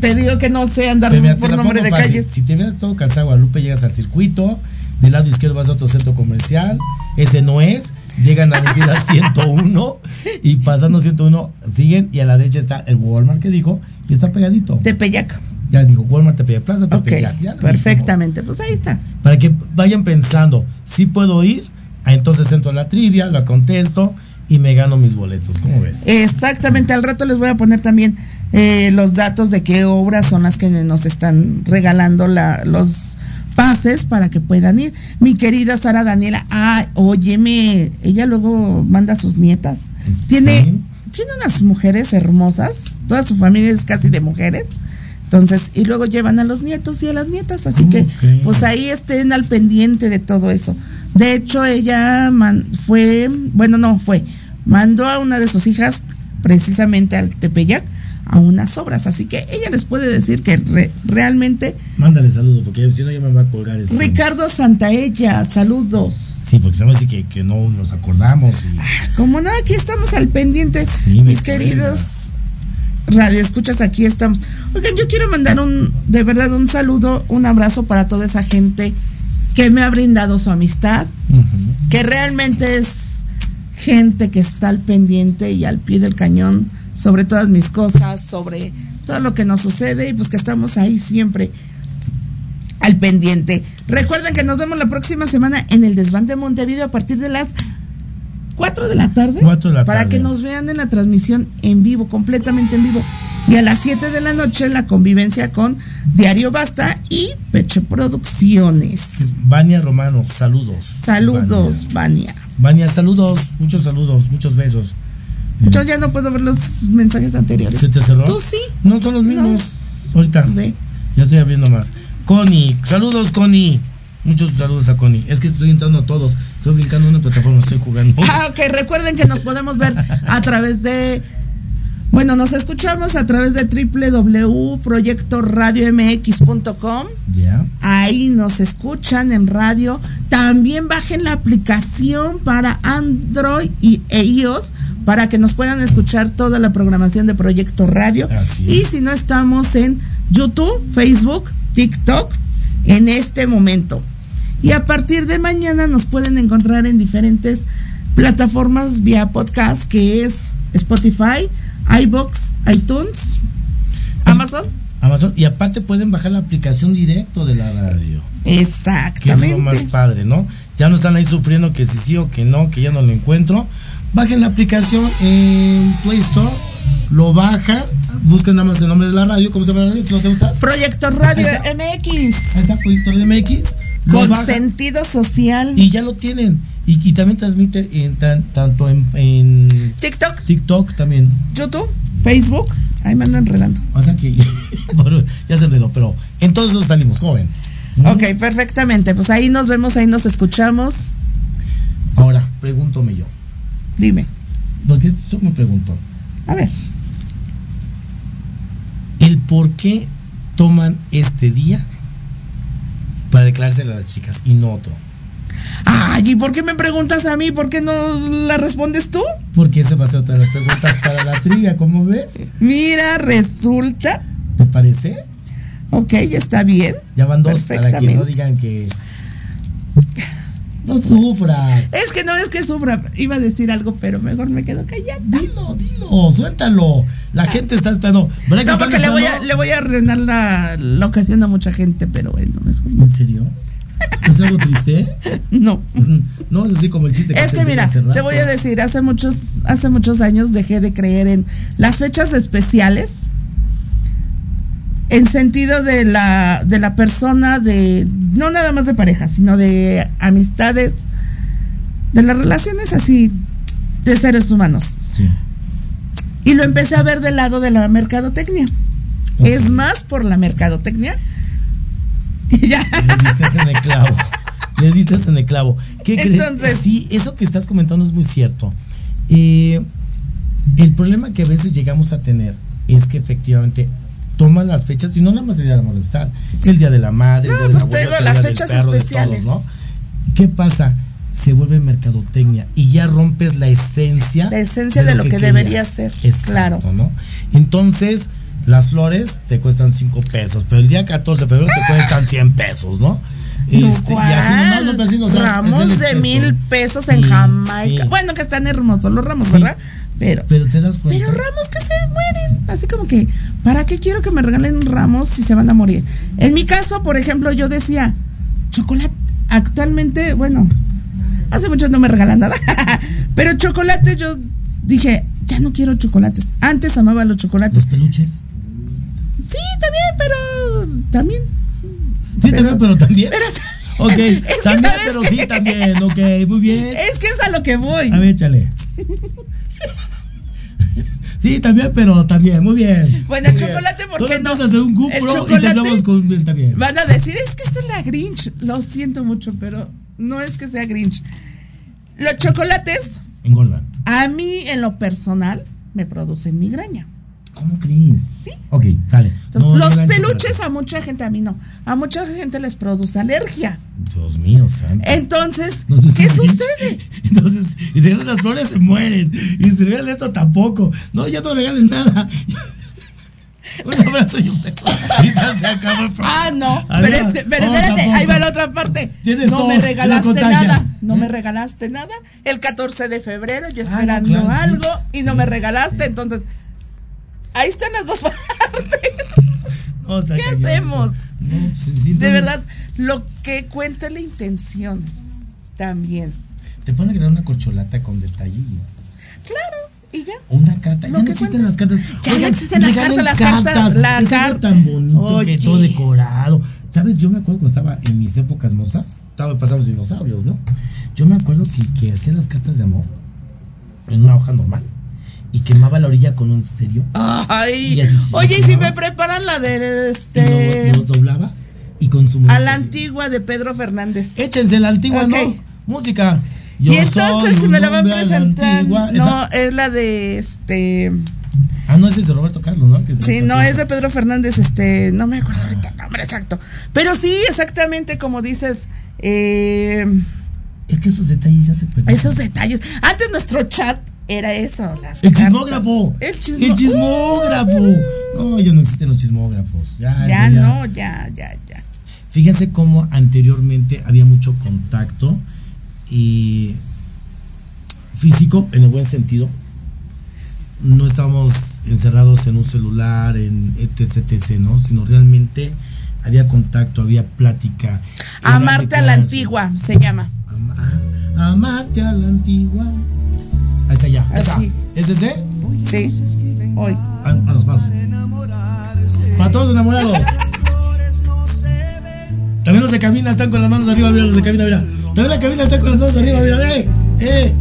te digo que no sé andar Pero por nombre de fácil. calles. Si te ves todo calzado Guadalupe, llegas al circuito. Del lado izquierdo vas a otro centro comercial. Ese no es. Llegan a la avenida 101. Y pasando 101, siguen. Y a la derecha está el Walmart que dijo. Y está pegadito. Tepeyac. Ya dijo Walmart Tepeyac Plaza Tepeyac. Perfectamente. Pues ahí está. para que vayan pensando, si puedo ir, ah, entonces entro a la trivia, la contesto y me gano mis boletos. ¿Cómo ves? Exactamente, al rato les voy a poner también eh, los datos de qué obras son las que nos están regalando la, los pases para que puedan ir. Mi querida Sara Daniela, ah, óyeme, ella luego manda a sus nietas. Tiene, tiene unas mujeres hermosas, toda su familia es casi de mujeres. Entonces, y luego llevan a los nietos y a las nietas, así que pues ahí estén al pendiente de todo eso. De hecho, ella man- fue, bueno, no fue, mandó a una de sus hijas precisamente al Tepeyac a unas obras, así que ella les puede decir que re- realmente Mándale saludos, porque si no ya me va a colgar eso. Ricardo Santaella, saludos. Sí, porque se me dice que, que no nos acordamos. Y... Como no, aquí estamos al pendiente, me mis queridos radio escuchas, aquí estamos. Oigan, yo quiero mandar un, de verdad, un saludo, un abrazo para toda esa gente que me ha brindado su amistad, que realmente es gente que está al pendiente y al pie del cañón sobre todas mis cosas, sobre todo lo que nos sucede y pues que estamos ahí siempre al pendiente. Recuerden que nos vemos la próxima semana en el desván de Montevideo a partir de las 4 de la tarde. Cuatro de la para tarde. que nos vean en la transmisión en vivo, completamente en vivo. Y a las 7 de la noche la convivencia con Diario Basta y Peche Producciones. Vania Romano, saludos. Saludos, Vania. Vania, saludos, muchos saludos, muchos besos. Yo ya no puedo ver los mensajes anteriores. ¿Se te cerró? ¿Tú sí? No son los mismos. Ahorita. Ya estoy abriendo más. Connie, saludos Connie. Muchos saludos a Connie. Es que estoy entrando a todos. Estoy brincando una plataforma, estoy jugando. Ah, ok, recuerden que nos podemos ver a través de. Bueno, nos escuchamos a través de www.proyectoradiomx.com. Ya. Ahí nos escuchan en radio. También bajen la aplicación para Android y e iOS para que nos puedan escuchar toda la programación de Proyecto Radio. Así es. Y si no estamos en YouTube, Facebook, TikTok en este momento. Y a partir de mañana nos pueden encontrar en diferentes plataformas vía podcast que es Spotify, iBox, iTunes, Amazon. Amazon. Y aparte pueden bajar la aplicación directo de la radio. Que es Exactamente. lo más padre, ¿no? Ya no están ahí sufriendo que si sí o que no, que ya no lo encuentro. Bajen la aplicación en Play Store, lo bajan, busquen nada más el nombre de la radio, ¿cómo se llama la radio? ¿No te gusta? Proyecto Radio MX. Ahí está, Proyecto MX. Con bajan sentido social. y ya lo tienen. Y, y también transmite en tan- tanto en, en TikTok, TikTok también. YouTube, Facebook. Ahí me ando enredando. O sea que ya se enredó, pero en todos esos salimos, ¿cómo ven? Ok, perfectamente. Pues ahí nos vemos, ahí nos escuchamos. Ahora, pregúntome yo. Dime. Porque eso me preguntó. A ver. El por qué toman este día para declarárselo a las chicas y no otro. Ay, ¿y por qué me preguntas a mí? ¿Por qué no la respondes tú? Porque esa va a ser otra de las preguntas para la trivia, ¿cómo ves? Mira, resulta. ¿Te parece? Ok, está bien. Ya van dos para que no digan que. No sufras. Es que no es que sufra. Iba a decir algo, pero mejor me quedo callada. Dilo, dilo, suéltalo. La gente está esperando. ¿Verdad que No, porque le voy, a, le voy a arruinar la, la ocasión a mucha gente, pero bueno, mejor no. ¿En serio? ¿Es algo triste? No. No es así como el chiste que Es que mira, te voy a decir, hace muchos, hace muchos años dejé de creer en las fechas especiales. En sentido de la, de la persona, de, no nada más de pareja, sino de amistades, de las relaciones así de seres humanos. Sí. Y lo empecé a ver del lado de la mercadotecnia. Es más por la mercadotecnia. Y ya. Le diste en el clavo. Le diste en el clavo. ¿Qué crees? Entonces- Sí, eso que estás comentando es muy cierto. Eh, el problema que a veces llegamos a tener es que efectivamente toman las fechas y no nada más el día de la amistad, el día de la madre, el No, día de la pues abuela, digo, el las fechas perro, especiales. todos, ¿no? ¿Qué pasa? Se vuelve mercadotecnia y ya rompes la esencia. La esencia de lo que debería ser, Exacto, claro. ¿no? Entonces, las flores te cuestan 5 pesos, pero el día 14 de febrero te cuestan 100 pesos, ¿no? Este, y así, no, no, pero así no, o sea, ramos el de mil pesos en Sí, Jamaica. sí. Bueno, que están hermosos los ramos, Sí. ¿verdad? Pero, Pero te das cuenta. pero ramos que se mueren. Así como que, ¿para qué quiero que me regalen ramos si se van a morir? En mi caso, por ejemplo, yo decía, chocolate. Actualmente, bueno, hace mucho no me regalan nada. pero chocolate, yo dije, ya no quiero chocolates. Antes amaba los chocolates. Los peluches. Sí, también, pero también. Sí, también, pero también. Pero- ok, Es también, ¿sabes pero sí, también. Ok, muy bien. Es que es a lo que voy. A ver, échale. Sí, también, pero también, muy bien. Bueno, el bien. chocolate, ¿por Tú qué no? de un cúpulo y chocolate- terminamos con bien también. Van a decir, es que esta es la Grinch. Lo siento mucho, pero no es que sea Grinch. Los chocolates, Engordan. a mí en lo personal, me producen migraña. ¿Cómo crees? Sí. Ok, sale. Entonces, No, los peluches a mucha gente, a mí no. A mucha gente les produce alergia. Dios mío, santo. Entonces, si ¿qué sucede? Entonces, y si regalan las flores se mueren. Y si regalan esto tampoco. No, ya no regalen nada. Un abrazo y un beso. Y ya se acabó el. Ah, no. Adiós. Pero, este- pero espérate, tampoco. ahí va la otra parte. Tienes no me regalaste nada. No ¿Eh? me regalaste nada. El 14 de febrero, yo Ah, esperando no, claro, sí. algo y no Sí, me regalaste. sí. Entonces, ahí están las dos partes. No, ¿Qué hacemos? No, pues, sí, De verdad, lo que cuenta es la intención también. Te ponen a crear una corcholata con detalle. Claro, y ya. Una carta. Lo ya no existen cuenta. las cartas. Ya no existen las cartas, las cartas, la Es algo car- tan bonito que todo decorado. ¿Sabes? Yo me acuerdo cuando estaba en mis épocas mozas. Estaba pasando los dinosaurios, ¿no? Yo me acuerdo que, que hacía las cartas de amor en una hoja normal y quemaba la orilla con un estéreo. Ay, Y oye, y si me preparan la de este. lo, lo doblabas y con su A la antigua de Pedro Fernández. Échense la antigua, Ok. ¿no? Música. y entonces un me la van a presentar. antigua. No, Esa- es la de este. Ah, no, ese es de Roberto Carlos, ¿no? Que Sí, no, es de Pedro Fernández, este, no me acuerdo ahorita el nombre exacto. Pero sí, exactamente como dices, eh, Es que esos detalles ya se perdieron. esos detalles. Antes nuestro chat era eso, las El cartas. chismógrafo. El chismo- El chismógrafo. No, ya no existen los chismógrafos. Ya, Ya, eso no, ya, ya, ya. Fíjense cómo anteriormente había mucho contacto y físico en el buen sentido. No estábamos encerrados en un celular, en etc, etc, ¿no? Sino realmente había contacto, había plática. Amarte a la antigua, se llama. Amarte a la antigua. Ya. Así. ¿Es ese? Sí, hoy. A, a los manos. Para todos los enamorados. También los de cabina están con las manos arriba, mira los de cabina, mira. También la cabina está con las manos arriba, mira, eh, eh.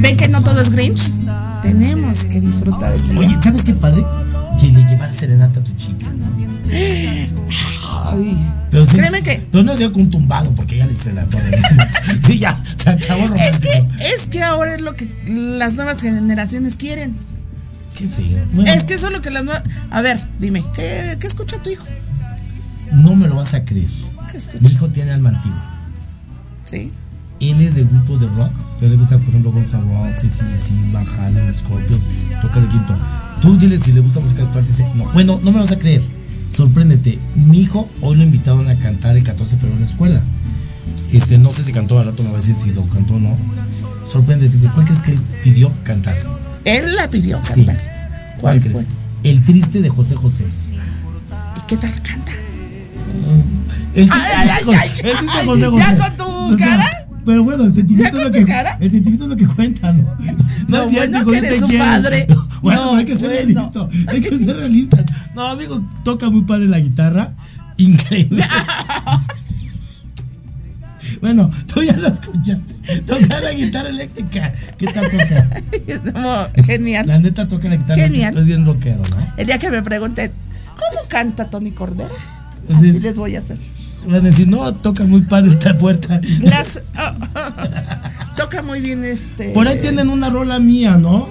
¿Ven que no todo es Grinch? Tenemos que disfrutar Oye, ¿sabes qué padre? Que le llevara serenata a tu chica. Ay. Pero sí- Créeme que- Pero no sea un tumbado, porque ya le se la todo. sí, ya, se acabó el Es romántico. que, es que ahora es lo que las nuevas generaciones quieren. Qué feo. Bueno, Es que eso es lo que las nuevas. A ver, dime, ¿qué, qué escucha tu hijo? no me lo vas a creer. ¿Qué escucha? Mi hijo tiene alma antigua. Sí. Él es de grupo de rock, pero le gusta, por ejemplo, Guns N' Roses, CDC, Van Halen, Scorpions, toca el quinto. Tú dile si le gusta música actual, dice, no, bueno, no me vas a creer. Sorpréndete, mi hijo hoy lo invitaron a cantar el 14 de febrero en la escuela. Este, no sé si cantó, al rato me va a decir si lo cantó o no. Sorpréndete, ¿de cuál crees que él pidió cantar? Él la pidió Sí. cantar. ¿Cuál fue? crees? El triste de José José. ¿Y qué tal canta? El triste, Ay, ay, ay, ay, el triste de ay, José ¿ya José. con tu O sea, cara? Pero bueno, el sentimiento ¿Ya es lo que cara? el sentimiento es lo que cuenta, ¿no? No, es cierto, bueno, que eres un padre. Bueno, No, hay que ser bueno. realista. Hay que ser realistas. No, amigo, toca muy padre la guitarra. Increíble. bueno, tú ya lo escuchaste. Toca la guitarra eléctrica. ¿Qué tal toca? Es como genial. La neta toca la guitarra Genial. eléctrica. Es bien rockero, ¿no? El día que me pregunten, ¿cómo canta Tony Cordero? Así les voy a hacer. Van a decir, no, toca muy padre esta puerta. Las, oh, toca muy bien este. Por ahí tienen una rola mía, ¿no?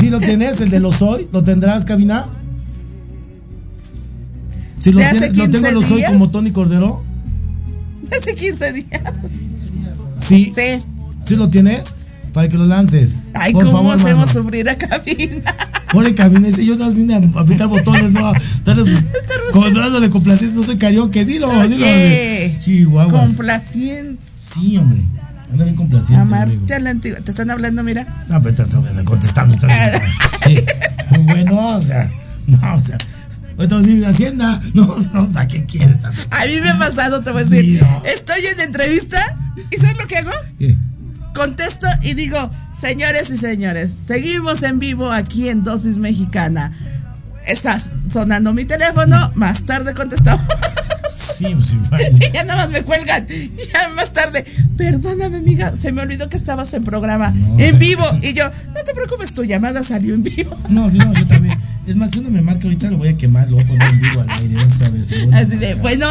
Sí, lo tienes, el de los hoy, ¿lo tendrás, cabina? Si lo, ¿De tienes, lo tengo 15 los hoy como Tony Cordero. Hace 15 días. Sí. Sí. ¿Sí lo tienes? Para que lo lances. Ay, Por ¿cómo favor, hacemos mano. sufrir a cabina? Pone cabina, dice, yo no vine a apretar botones, no. Como dándole complacencia, no soy karaoke, dilo, dilo. Oye, Chihuahuas. Complaciente. Sí, hombre. Anda bien complaciente. Amarte a la antigua. Te están hablando, mira. No, pero estás estás contestando. entonces, sí. Bueno, o sea, no, o sea. Entonces, Hacienda, no, no, o sea, ¿qué quieres también? A mí me ha pasado, te voy a decir. Estoy en entrevista y ¿sabes lo que hago? ¿Qué? Contesto y digo, señores y señores, seguimos en vivo aquí en Dosis Mexicana. Está sonando mi teléfono, más tarde contestamos. Sí, pues. Y ya nada más me cuelgan. Ya más tarde, perdóname, amiga, se me olvidó que estabas en programa, en vivo. Y yo, no te preocupes, tu llamada salió en vivo. No, sí, no, yo también. Es más, si uno me marca ahorita, lo voy a quemar, lo voy a poner en vivo al aire, ya sabes. Así de, bueno.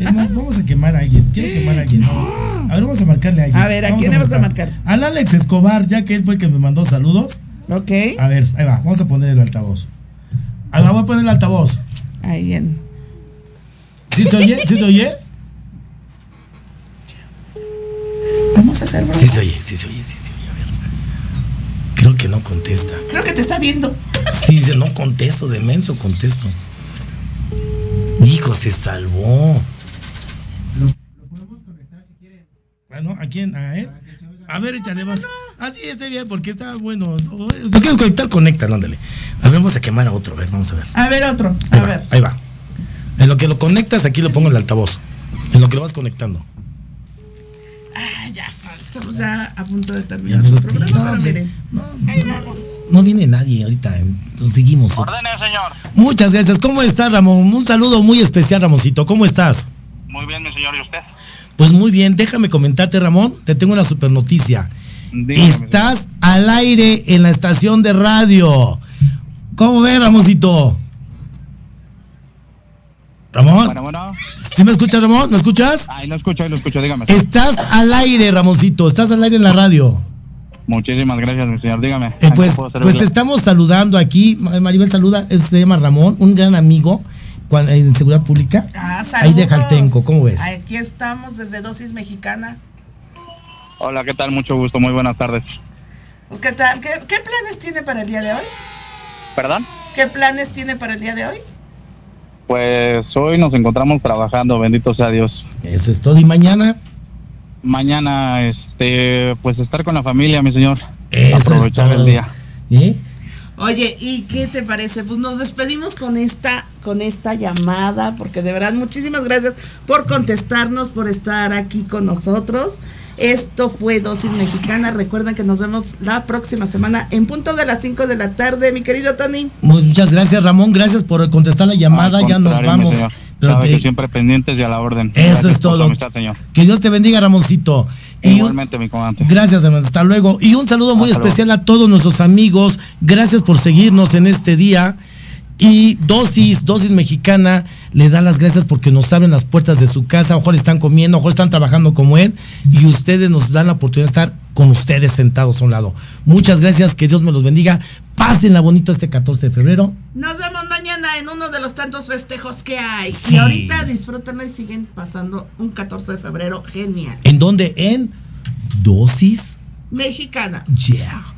Es más, vamos a quemar a alguien. ¿Quiere quemar a alguien? A ver, vamos a marcarle a alguien. A ver, ¿a quién le vas a marcar? Al Alex Escobar, ya que él fue el que me mandó saludos. Ok. A ver, ahí va, vamos a poner el altavoz. Ahí va, voy a poner el altavoz. Ahí en. ¿Sí se oye? ¿Sí se oye? Vamos a hacer. Sí se oye, sí se oye, sí se oye. A ver. Creo que no contesta. Creo que te está viendo. Sí, dice, no contesto, de menso contesto. Hijo, se salvó. Bueno, ¿a quién? ¿A él? A ver, échale más. Ah, sí, está bien, porque está bueno. ¿Lo quieres conectar? Conecta, ándale. A ver, vamos a quemar a otro. A ver, vamos a ver. A ver, otro. Ahí A va, ver. ahí va. En lo que lo conectas, aquí lo pongo el altavoz. En lo que lo vas conectando. Ah, ya sabes, estamos ya a punto de terminar el programa, no, pero miren. Ahí vamos. No viene nadie ahorita. Entonces seguimos. Ordene, señor. Muchas gracias. ¿Cómo estás, Ramón? Un saludo muy especial, Ramoncito. ¿Cómo estás? Muy bien, mi señor, ¿y usted? Pues muy bien, déjame comentarte, Ramón, te tengo una super noticia. Dígame, Estás al aire en la estación de radio. ¿Cómo ves, Ramoncito? Ramón. Bueno, bueno. ¿Sí me escuchas, Ramón? ¿Me escuchas? Ahí lo escucho, ahí lo escucho, dígame. Estás al aire, Ramoncito. Estás al aire en la radio. Muchísimas gracias, mi señor, dígame. Eh, ¿En qué pues, pues te estamos saludando aquí. Ma- Maribel saluda, se llama Ramón, un gran amigo cuan- en seguridad pública. Ah, Ahí de saludos. Jaltenco, ¿cómo ves? Aquí estamos desde Dosis Mexicana. Hola, ¿qué tal? Mucho gusto, muy buenas tardes. Pues, ¿qué tal? ¿Qué, qué planes tiene para el día de hoy? ¿Perdón? ¿Qué planes tiene para el día de hoy? Pues hoy nos encontramos trabajando, bendito sea Dios. Eso es todo. ¿Y mañana? Mañana, este, pues estar con la familia, mi señor. Eso es Aprovechar todo. el día. ¿Eh? Oye, ¿y qué te parece? Pues nos despedimos con esta, con esta llamada, porque de verdad muchísimas gracias por contestarnos, por estar aquí con nosotros. Esto fue Dosis Mexicana. Recuerden que nos vemos la próxima semana en punto de las 5 de la tarde, mi querido Tony. Muchas gracias, Ramón. Gracias por contestar la llamada. Ya nos vamos. Pero te- que siempre pendientes y a la orden. Eso Gracias es todo. amistad, señor. Que Dios te bendiga, Ramoncito. Y un- Igualmente, mi comandante. Gracias, hermano. Hasta luego. Y un saludo muy especial a todos nuestros amigos. Gracias por seguirnos en este día. Y Dosis, Dosis Mexicana, le da las gracias porque nos abren las puertas de su casa. A lo mejor están comiendo, a lo mejor están trabajando como él. Y ustedes nos dan la oportunidad de estar con ustedes sentados a un lado. Muchas gracias. Que Dios me los bendiga. Pásenla bonito este 14 de febrero. Nos vemos mañana en uno de los tantos festejos que hay. Sí. Y ahorita disfrútenlo y siguen pasando un 14 de febrero genial. ¿En dónde? En Dosis. Mexicana. Yeah.